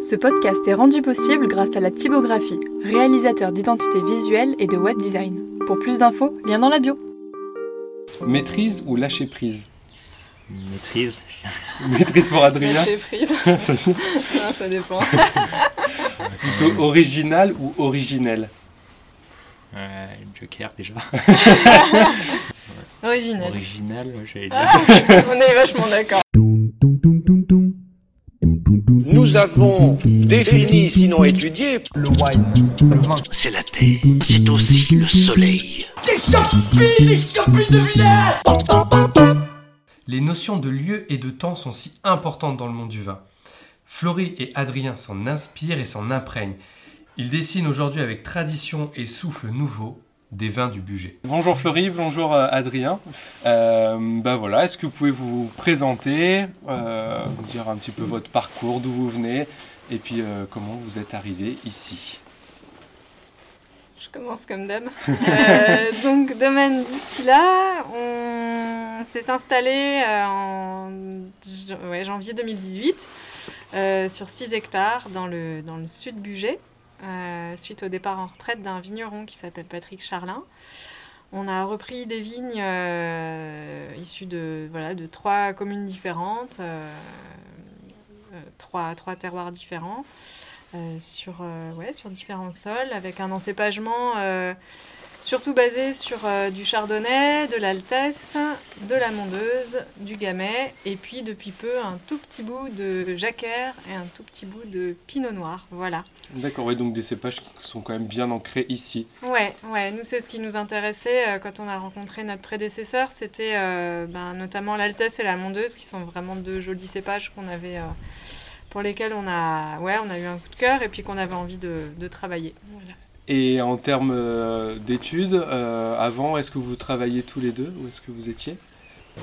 Ce podcast est rendu possible grâce à la typographie, réalisateur d'identité visuelle et de web design. Pour plus d'infos, lien dans la bio. Maîtrise ou lâcher prise Maîtrise. Maîtrise pour Adrien Lâcher prise. Non, ça dépend. Plutôt original ou originel Euh, Joker déjà. Original. Original, moi, j'allais Ah, dire. on est vachement d'accord. Avons défini, sinon étudié, C'est la terre, c'est aussi le soleil. Les notions de lieu et de temps sont si importantes dans le monde du vin. Florie et Adrien s'en inspirent et s'en imprègnent. Ils dessinent aujourd'hui avec tradition et souffle nouveau des vins du budget. Bonjour Florie, bonjour euh, Adrien. Euh, bah voilà, est-ce que vous pouvez vous présenter, euh, nous dire un petit peu votre parcours, d'où vous venez, et puis euh, comment vous êtes arrivé ici? Je commence comme dame. Euh, donc, domaine d'ici là, on s'est installé euh, en ouais, janvier 2018 euh, sur 6 hectares dans le, dans le sud Bugey, euh, suite au départ en retraite d'un vigneron qui s'appelle Patrick Charlin. On a repris des vignes euh, issues de, voilà, de trois communes différentes, euh, trois, trois terroirs différents. Sur, ouais, sur différents sols, avec un encépagement surtout basé sur euh, du chardonnay, de l'altesse, de la mondeuse, du gamay, et puis depuis peu un tout petit bout de jacquère et un tout petit bout de pinot noir. Voilà. D'accord, ouais, donc des cépages qui sont quand même bien ancrés ici. Ouais, ouais, nous c'est ce qui nous intéressait euh, quand on a rencontré notre prédécesseur, c'était euh, ben, notamment l'altesse et la mondeuse, qui sont vraiment deux jolis cépages qu'on avait, pour lesquels on a, ouais, on a eu un coup de cœur et puis qu'on avait envie de, de travailler. Voilà. Et en termes euh, d'études, euh, avant, est-ce que vous travailliez tous les deux Où est-ce que vous étiez?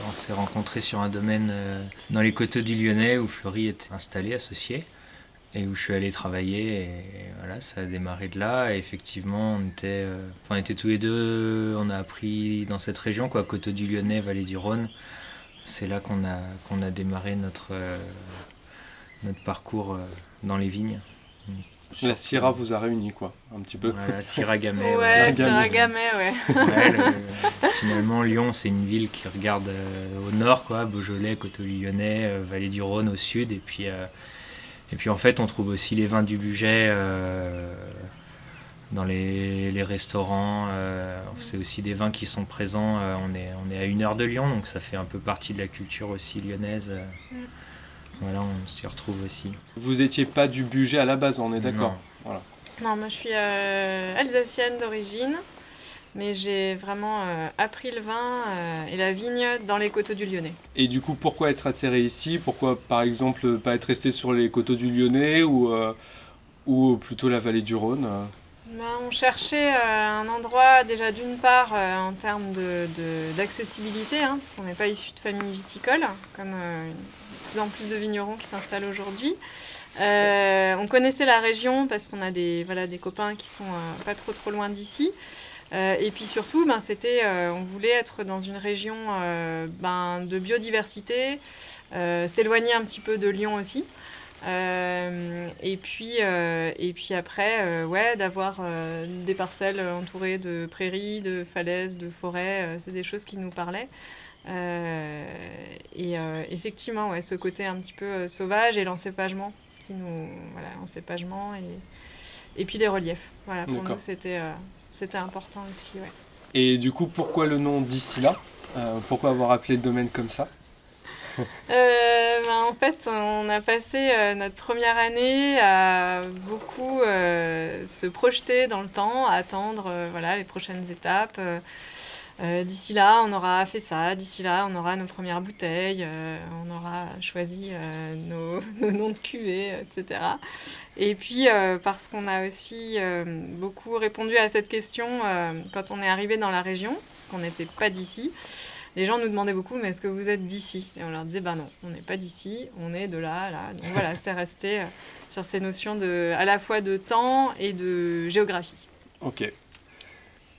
On s'est rencontrés sur un domaine euh, dans les coteaux du Lyonnais où Fleury était installé, associé, et où je suis allé travailler. Et voilà, ça a démarré de là. Et effectivement, on était, tous les deux, on a appris dans cette région, quoi, coteaux du Lyonnais, vallée du Rhône. C'est là qu'on a, qu'on a démarré notre, notre parcours dans les vignes. La Syrah vous a réunis, quoi, un petit peu. Voilà, Syrah Gamay, Ouais, un gamet. gamet, ouais. Ouais, le- finalement, Lyon, c'est une ville qui regarde euh, au nord, quoi, Beaujolais, Coteau Lyonnais, euh, Vallée du Rhône au sud, et puis, euh, et puis en fait, on trouve aussi les vins du budget euh, dans les, les restaurants. euh, c'est aussi des vins qui sont présents. euh, on, est, on est à une heure de Lyon, donc ça fait un peu partie de la culture aussi lyonnaise. euh. Mm. Voilà, on s'y retrouve aussi. Vous étiez pas du budget à la base, on est d'accord. Non, moi je suis euh, alsacienne d'origine, mais j'ai vraiment euh, appris le vin euh, et la vigne dans les coteaux du Lyonnais. Et du coup, pourquoi être atterré ici? Pourquoi, par exemple, pas être resté sur les coteaux du Lyonnais ou, euh, ou plutôt la vallée du Rhône? Ben, on cherchait euh, un endroit déjà d'une part euh, en termes de- de- d'accessibilité, hein, parce qu'on n'est pas issu de famille viticole, comme euh, de plus en plus de vignerons qui s'installent aujourd'hui. Euh, on connaissait la région parce qu'on a des, voilà, des copains qui sont euh, pas trop trop loin d'ici. Euh, et puis surtout, ben, c'était, on voulait être dans une région ben, de biodiversité, s'éloigner un petit peu de Lyon aussi. Et, puis, et puis après, ouais, d'avoir des parcelles entourées de prairies, de falaises, de forêts, c'est des choses qui nous parlaient. Euh, et euh, effectivement, ouais, ce côté un petit peu euh, sauvage et l'encépagement qui nous, voilà, l'encépagement et, et puis les reliefs. Voilà, pour nous, c'était, c'était important aussi, ouais. Et du coup, pourquoi le nom d'ici là? Euh, Pourquoi avoir appelé le domaine comme ça? Euh, ben, en fait, on a passé euh, notre première année à beaucoup se projeter dans le temps, à attendre voilà, les prochaines étapes. Euh, d'ici là, on aura fait ça. D'ici là, on aura nos premières bouteilles. euh, on aura choisi euh, nos, nos noms de cuvées, etc. Et puis, parce qu'on a aussi beaucoup répondu à cette question quand on est arrivé dans la région, parce qu'on n'était pas d'ici. Les gens nous demandaient beaucoup, mais est-ce que vous êtes d'ici? Et on leur disait, bah non, on n'est pas d'ici, on est de là, là. Donc voilà, c'est resté sur ces notions de, à la fois de temps et de géographie. Ok.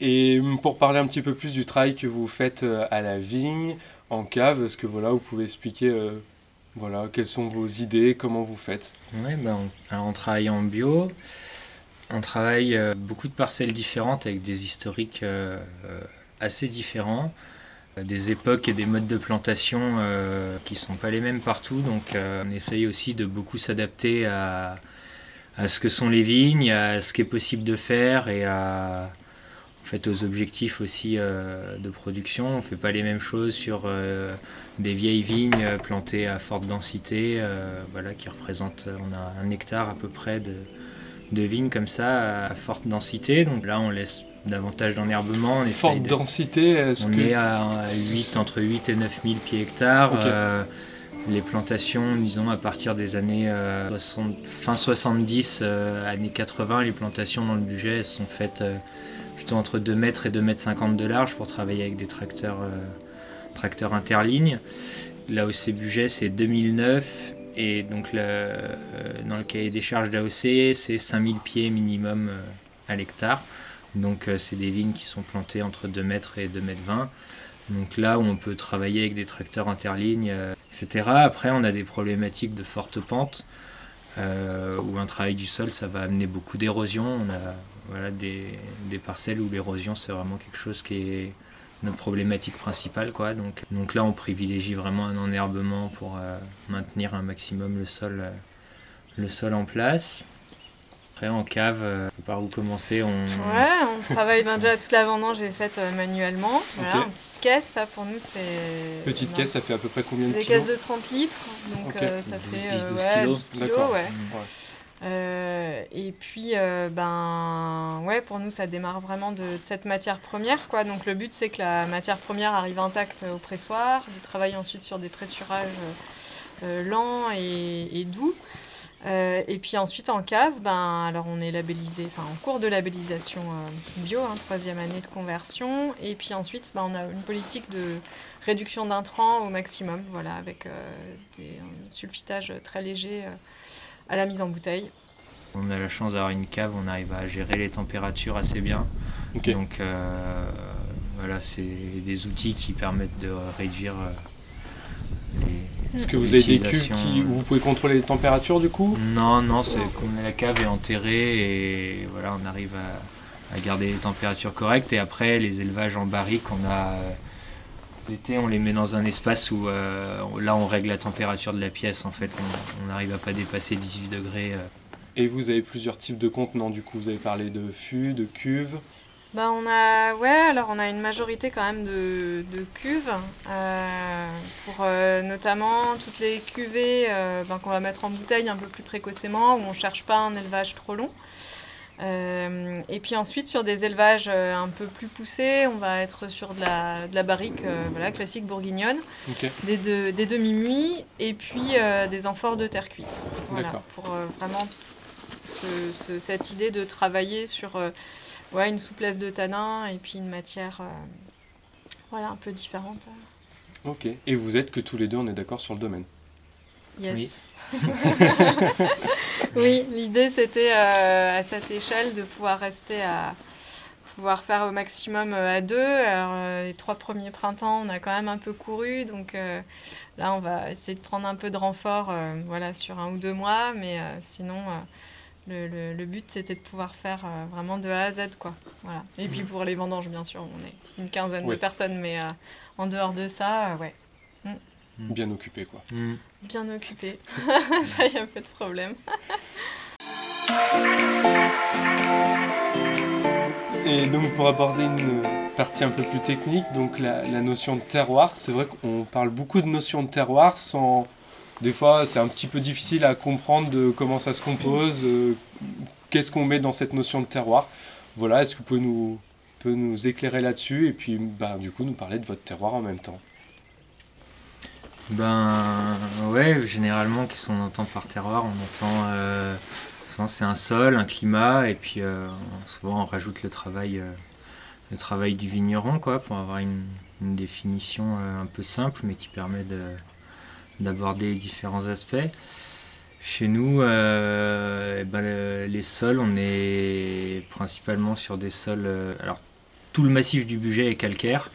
Et pour parler un petit peu plus du travail que vous faites euh, à la vigne, en cave, est-ce que voilà, vous pouvez expliquer euh, Voilà, quelles sont vos idées, comment vous faites? Ouais, ben, on, travaille en bio. On travaille euh, beaucoup de parcelles différentes avec des historiques assez différents, des époques et des modes de plantation qui sont pas les mêmes partout. Donc on essaye aussi de beaucoup s'adapter à, à ce que sont les vignes, à ce qui est possible de faire et à, en fait, aux objectifs aussi euh, de production. On fait pas les mêmes choses sur euh, des vieilles vignes euh, plantées à forte densité, voilà, qui représentent, on a un hectare à peu près de, de vignes comme ça à forte densité. Donc là, on laisse davantage d'enherbement. On Forte de- densité, est-ce on que... est à, à 8, entre 8 et 9 000 pieds hectares. Euh, les plantations, disons, à partir des années euh, 60 fin 70, euh, années 80, les plantations dans le budget sont faites plutôt entre 2 mètres et 2 mètres 50 de large pour travailler avec des tracteurs, euh, tracteurs interlignes. C'est budget, c'est 2009. Et donc, euh, dans le cahier des charges d'AOC, c'est 5000 pieds minimum euh, à l'hectare. Donc, c'est des vignes qui sont plantées entre 2 mètres et 2 mètres 20. Donc là où on peut travailler avec des tracteurs interlignes, etc. Après, on a des problématiques de forte pente, où un travail du sol, ça va amener beaucoup d'érosion. Voilà, des, des parcelles où l'érosion, c'est vraiment quelque chose qui est notre problématique principale. Quoi. Donc, donc là, on privilégie vraiment un enherbement pour euh, maintenir un maximum le sol, euh, le sol en place. Après, en cave, euh, par où commencer. On... Ouais, on travaille ben, déjà toute la vendange est faite euh, manuellement. Voilà, en petite caisse, ça pour nous c'est. Petite non, caisse, ça fait à peu près combien C'est de des kilos caisses de 30 litres, donc euh, ça 12, fait 10, euh, 12 ouais, kilos. 12 kilos. Ouais. Euh, et puis, euh, ben, ouais, pour nous, ça démarre vraiment de, de cette matière première, quoi. Donc, le but, c'est que la matière première arrive intacte au pressoir. Je travaille ensuite sur des pressurages euh, lents et, doux. Et puis ensuite, en cave, ben, alors on est labellisé, enfin, en cours de labellisation bio, hein, troisième année de conversion. Et puis ensuite, ben, on a une politique de réduction d'intrants au maximum, voilà, avec des, un sulfitage très léger à la mise en bouteille. On a la chance d'avoir une cave, on arrive à gérer les températures assez bien. Donc euh, voilà, c'est des outils qui permettent de réduire euh, les. Est-ce que vous avez des cuves qui... où vous pouvez contrôler les températures du coup? Non, non, c'est qu'on la cave est enterrée et voilà, on arrive à, à garder les températures correctes. Et après, les élevages en barrique, on a. L'été, on les met dans un espace où euh, là, on règle la température de la pièce. En fait, on- n'arrive à pas dépasser 18 degrés. euh. Et vous avez plusieurs types de contenants du coup. Vous avez parlé de fûts, de cuves. Ben, on a, ouais, alors on a une majorité quand même de, de cuves, euh, pour euh, notamment toutes les cuvées euh, ben, qu'on va mettre en bouteille un peu plus précocement, où on cherche pas un élevage trop long. Euh, et puis ensuite sur des élevages euh, un peu plus poussés, on va être sur de la, de la barrique euh, voilà, classique bourguignonne, des, de- des demi-muits et puis des amphores de terre cuite. Voilà, pour vraiment ce- ce- cette idée de travailler sur ouais, une souplesse de tanin et puis une matière voilà, un peu différente. Ok. Et vous êtes que tous les deux, on est d'accord sur le domaine. Yes. Oui, l'idée c'était euh, à cette échelle de pouvoir rester à pouvoir faire au maximum euh, à deux. Alors, euh, les trois premiers printemps, on a quand même un peu couru, donc euh, là on va essayer de prendre un peu de renfort euh, voilà, sur un ou deux mois, mais sinon le, le- le but c'était de pouvoir faire euh, vraiment de A à Z. Quoi. Voilà. Et puis pour les vendanges, bien sûr, on est une quinzaine Oui. de personnes, mais euh, en dehors de ça, euh, ouais, Bien occupé quoi. bien occupé. ça y a pas de problème. Et donc pour aborder une partie un peu plus technique, donc la, la notion de terroir, c'est vrai qu'on parle beaucoup de notion de terroir sans... Des fois c'est un petit peu difficile à comprendre de comment ça se compose, euh, qu'est-ce qu'on met dans cette notion de terroir. Voilà, est-ce que vous pouvez nous, peut nous éclairer là-dessus et puis bah, du coup nous parler de votre terroir en même temps Ben ouais, généralement, qu'est-ce qu'on entend par terroir On entend euh, souvent c'est un sol, un climat, et puis euh, souvent on rajoute le travail, euh, le travail du vigneron, quoi, pour avoir une, définition un peu simple, mais qui permet de d'aborder différents aspects. Chez nous, eh ben, le- les sols, on est principalement sur des sols. alors, tout le massif du budget est calcaire,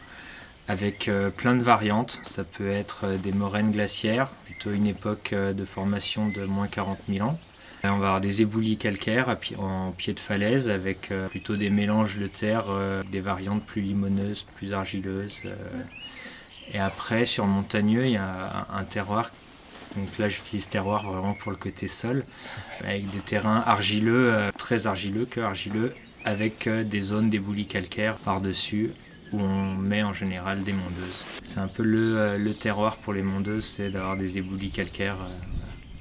avec euh, plein de variantes. Ça peut être euh, des moraines glaciaires, plutôt une époque euh, de formation de moins 40 000 ans. On va avoir des éboulis calcaires en pied de falaise avec plutôt des mélanges de terre, des variantes plus limoneuses, plus argileuses. Et après, sur montagneux, il y a un terroir. Donc là, j'utilise terroir vraiment pour le côté sol, avec des terrains argileux, très argileux, que argileux, avec des zones d'éboulis calcaires par-dessus où on met en général des mondeuses. C'est un peu le, euh, le terroir pour les mondeuses, c'est d'avoir des éboulis calcaires. euh.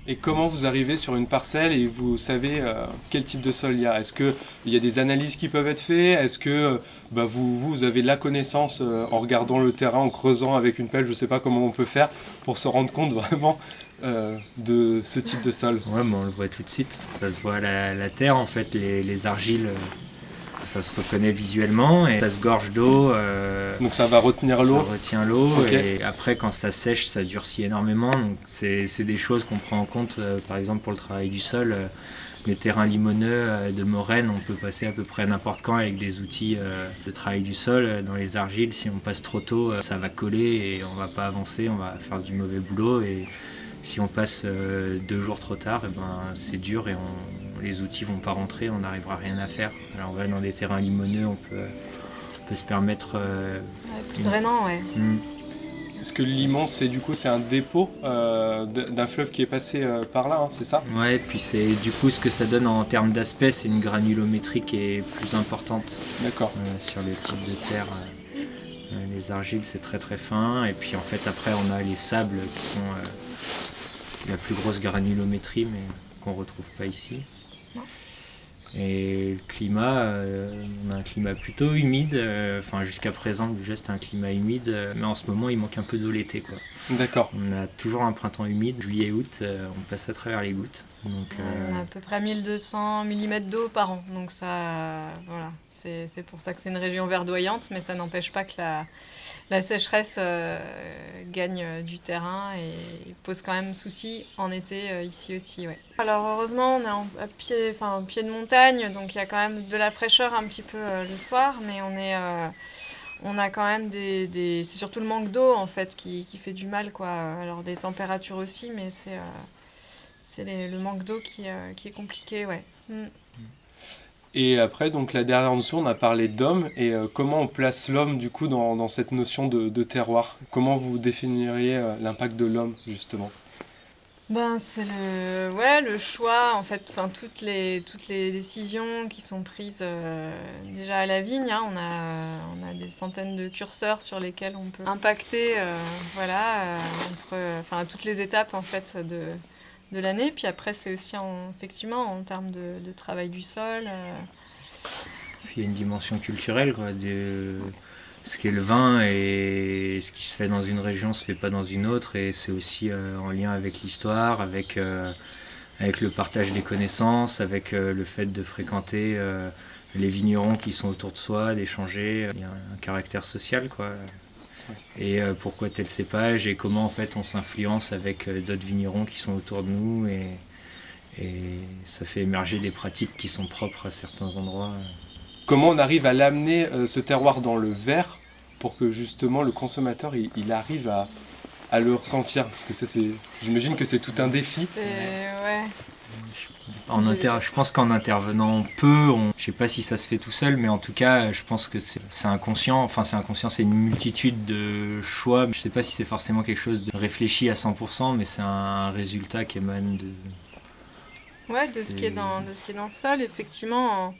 Et comment vous arrivez sur une parcelle et vous savez euh, quel type de sol il y a? Est-ce qu'il y a des analyses qui peuvent être faites? Est-ce que bah, vous, vous avez la connaissance euh, en regardant le terrain, en creusant avec une pelle Je ne sais pas comment on peut faire pour se rendre compte vraiment euh, de ce type de sol? Ouais, mais on le voit tout de suite. Ça se voit à la, la terre, en fait, les, les argiles, ça se reconnaît visuellement et ça se gorge d'eau. euh, Donc ça va retenir l'eau. Ça retient l'eau et après quand ça sèche ça durcit énormément. Donc c'est c'est des choses qu'on prend en compte euh, par exemple pour le travail du sol. euh, les terrains limoneux de moraine, on peut passer à peu près n'importe quand avec des outils de travail du sol. Dans les argiles, si on passe trop tôt, ça va coller et on va pas avancer, on va faire du mauvais boulot. Et si on passe deux jours trop tard, eh ben, c'est dur et on- les outils vont pas rentrer, on n'arrivera à rien à faire. Alors on va dans des terrains limoneux, on peut, on peut se permettre euh, Ouais, plus drainant, ouais. hmm, Est-ce que le Limon, c'est du coup c'est un dépôt euh, d'un fleuve qui est passé euh, par là, hein, c'est ça? Ouais, puis c'est du coup ce que ça donne en termes d'aspect, c'est une granulométrie qui est plus importante D'accord. euh, sur les types de terre. les argiles c'est très très fin, et puis en fait après on a les sables qui sont euh, la plus grosse granulométrie, mais qu'on retrouve pas ici. Et le climat, euh, on a un climat plutôt humide, euh, enfin jusqu'à présent déjà c'était un climat humide, euh, mais en ce moment il manque un peu d'eau l'été quoi. D'accord. On a toujours un printemps humide, juillet-août, euh, on passe à travers les gouttes. Donc, euh, On a à peu près 1200 mm d'eau par an. Donc ça, voilà, c'est c'est pour ça que c'est une région verdoyante, mais ça n'empêche pas que la, la sécheresse euh, gagne euh, du terrain et pose quand même souci en été euh, ici aussi. Ouais. Alors heureusement, on est en, pied, enfin, au pied de montagne, donc il y a quand même de la fraîcheur un petit peu le soir, mais on est... on a quand même des, des- c'est surtout le manque d'eau en fait qui, qui fait du mal quoi. Alors des températures aussi, mais c'est le manque d'eau qui, qui est compliqué, ouais. Mm. Et après, donc la dernière notion, on a parlé d'homme et euh, comment on place l'homme du coup dans, cette notion de, terroir? Comment vous définiriez euh, l'impact de l'homme justement? Ben c'est le, ouais, le choix en fait, enfin toutes les toutes les décisions qui sont prises euh, déjà à la vigne. hein, on a on a des centaines de curseurs sur lesquels on peut impacter, voilà, entre, enfin toutes les étapes en fait de de l'année. Puis après c'est aussi en, effectivement en termes de, travail du sol. euh, il y a une dimension culturelle, quoi, de ce qu'est le vin et ce qui se fait dans une région se fait pas dans une autre, et c'est aussi euh, en lien avec l'histoire, avec, euh, avec le partage des connaissances, avec le fait de fréquenter les vignerons qui sont autour de soi, d'échanger. Il y a un caractère social, quoi. Et euh, pourquoi tel cépage et comment en fait on s'influence avec euh, d'autres vignerons qui sont autour de nous et, et ça fait émerger des pratiques qui sont propres à certains endroits. Comment on arrive à l'amener euh, ce terroir dans le verre pour que justement le consommateur il, il arrive à, à le ressentir? Parce que ça, c'est, j'imagine que c'est tout un défi. c'est ouais. En inter- je pense qu'en intervenant peu, on... je sais pas si ça se fait tout seul, mais en tout cas, je pense que c'est inconscient. Enfin, c'est inconscient, c'est une multitude de choix. Je sais pas si c'est forcément quelque chose de réfléchi à 100%, mais c'est un résultat qui émane de. Ouais, de ce qui est dans, de ce qui est dans le sol, effectivement,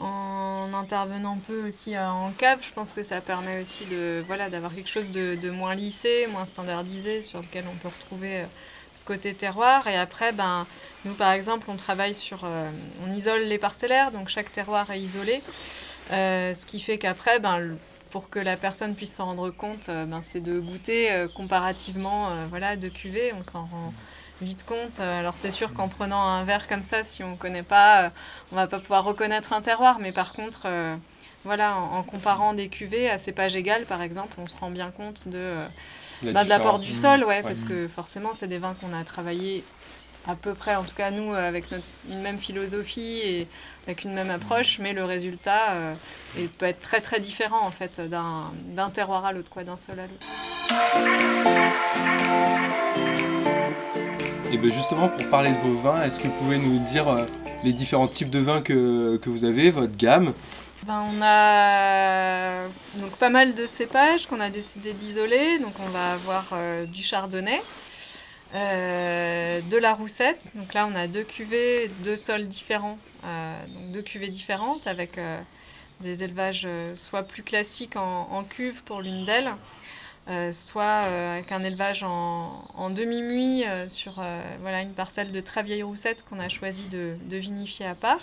en, en intervenant peu aussi euh, en cave, je pense que ça permet aussi de voilà d'avoir quelque chose de, de moins lissé, moins standardisé, sur lequel on peut retrouver euh, ce côté terroir. Et après, ben, nous par exemple, on travaille sur, euh, on isole les parcellaires, donc chaque terroir est isolé, Euh, ce qui fait qu'après, ben, pour que la personne puisse s'en rendre compte, euh, ben, c'est de goûter comparativement, voilà, de cuvées, on s'en rend vite compte. Alors c'est sûr qu'en prenant un verre comme ça, si on ne connaît pas, on va pas pouvoir reconnaître un terroir. Mais par contre, voilà, en, comparant des cuvées à cépage égal, par exemple, on se rend bien compte de, La bah, de l'apport différence. du sol, ouais, Ouais. parce que forcément, c'est des vins qu'on a travaillés à peu près, en tout cas nous, avec notre, une même philosophie et avec une même approche, mais le résultat euh, peut être très très différent en fait d'un terroir à l'autre, quoi, d'un sol à l'autre. Et bien justement, pour parler de vos vins, est-ce que vous pouvez nous dire euh, les différents types de vins que, que vous avez, votre gamme? Ben, on a donc pas mal de cépages qu'on a décidé d'isoler. Donc on va avoir euh, du chardonnay, euh, de la roussette. Donc là, on a deux cuvées, deux sols différents, euh, donc deux cuvées différentes avec euh, des élevages soit plus classiques en, cuve pour l'une d'elles, soit avec un élevage en, demi-muit sur une parcelle de très vieille roussette qu'on a choisi de, vinifier à part.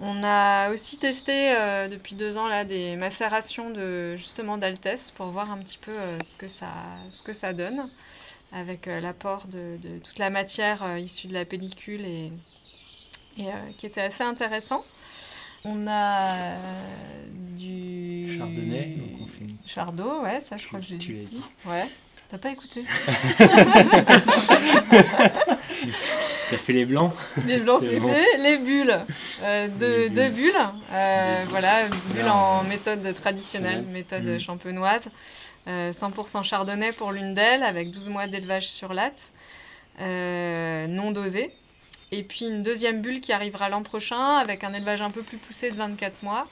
On a aussi testé depuis deux ans là, des macérations de, justement d'altesse pour voir un petit peu ce, que ça, ce que ça donne avec euh, l'apport de, toute la matière euh, issue de la pellicule et, et euh, qui était assez intéressant. On a du. Chardonnay, donc on fait Chardot, ouais, ça je crois que j'ai dit. Ouais, t'as pas écouté T'as fait les blancs Les blancs, c'est fait. Les bulles, deux, bulles. voilà, bulles en méthode traditionnelle, méthode mm. champenoise. 100% euh, chardonnay pour l'une d'elles, avec 12 mois d'élevage sur latte, euh, non dosé. Et puis une deuxième bulle qui arrivera l'an prochain, avec un élevage un peu plus poussé de 24 mois.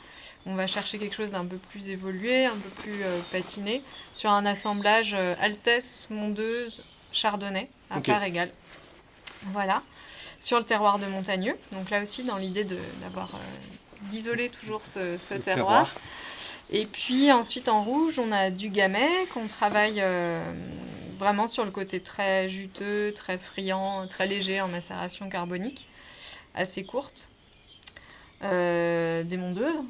On va chercher quelque chose d'un peu plus évolué, un peu plus euh, patiné, sur un assemblage Altesse, Mondeuse, Chardonnay, à part égale. Voilà. Sur le terroir de Montagneux. Donc là aussi, dans l'idée d'avoir d'isoler toujours ce, terroir. Et puis ensuite en rouge, on a du gamay qu'on travaille euh, vraiment sur le côté très juteux, très friand, très léger en macération carbonique, assez courte. Euh, des mondeuses.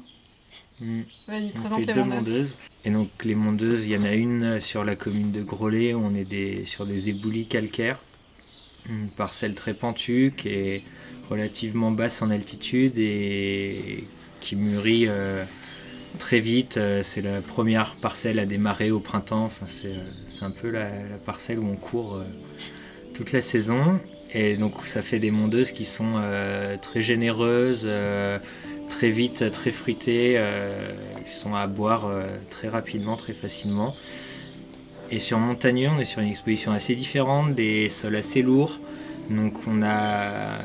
Mmh. Vas-y, présente les mondeuses. Et donc les mondeuses, il y en a une sur la commune de Grolet, où on est des, sur des éboulis calcaires. Une parcelle très pentue qui est relativement basse en altitude et qui mûrit euh, très vite. Euh, c'est la première parcelle à démarrer au printemps. Enfin, c'est, euh, un peu la, parcelle où on court toute la saison. Et donc ça fait des mondeuses qui sont très généreuses, très vite, très fruitées, qui sont à boire très rapidement, très facilement. Et sur Montagneux, on est sur une exposition assez différente, des sols assez lourds. Donc on a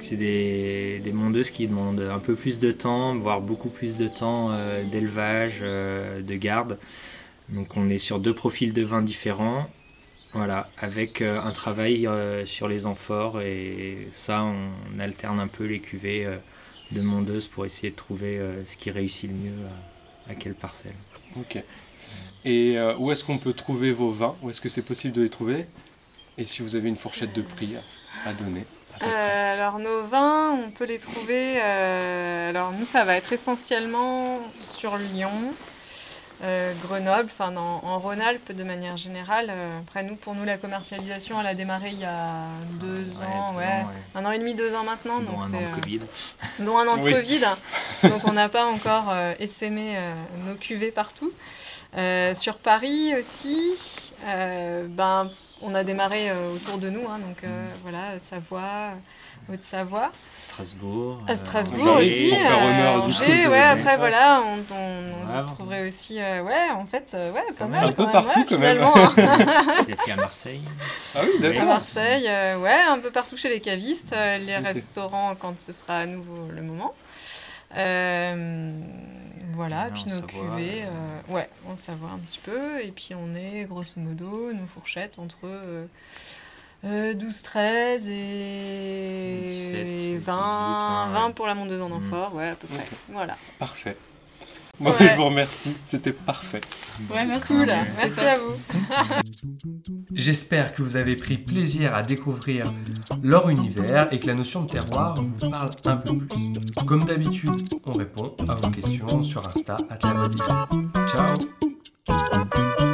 c'est des, mondeuses qui demandent un peu plus de temps, voire beaucoup plus de temps euh, d'élevage, euh, de garde. Donc on est sur deux profils de vin différents, voilà, avec euh, un travail sur les amphores et ça on, alterne un peu les cuvées de mondeuses pour essayer de trouver ce qui réussit le mieux à, quelle parcelle. Et où est-ce qu'on peut trouver vos vins? Où est-ce que c'est possible de les trouver? Et si vous avez une fourchette de prix à donner euh, alors nos vins, on peut les trouver. Euh, alors nous, ça va être essentiellement sur Lyon, euh, Grenoble, enfin en Rhône-Alpes de manière générale. après nous, pour nous, la commercialisation, elle a démarré il y a deux ans, ouais, un an et demi, deux ans maintenant. Dont un an de Covid. Dont un an de Covid. donc on n'a pas encore essaimé nos cuvées partout. Sur Paris aussi, ben on a démarré euh, autour de nous, hein, donc euh, mm. voilà, Savoie, Haute-Savoie. Strasbourg. À Strasbourg euh, aussi. Angers, ouais, après voilà, on, on, trouverait aussi, ouais, en fait, ouais, pas mal. Un peu partout quand même. Il y a à Marseille. Ah oui, d'accord. À Marseille, ouais, un peu partout chez les cavistes, les restaurants quand ce sera à nouveau le moment. Voilà, et puis nos cuvées, euh, ouais, on savoir un petit peu. Et puis on est grosso modo, nos fourchettes entre 12, 13 euh, et 20, 20, pour la mondeuse en amphore, ouais, à peu près. Voilà. Parfait. Moi, je vous remercie, c'était parfait. Ouais, merci Oula, merci à vous. J'espère que vous avez pris plaisir à découvrir leur univers et que la notion de terroir vous parle un peu plus. Comme d'habitude, on répond à vos questions sur Insta à Ciao Ciao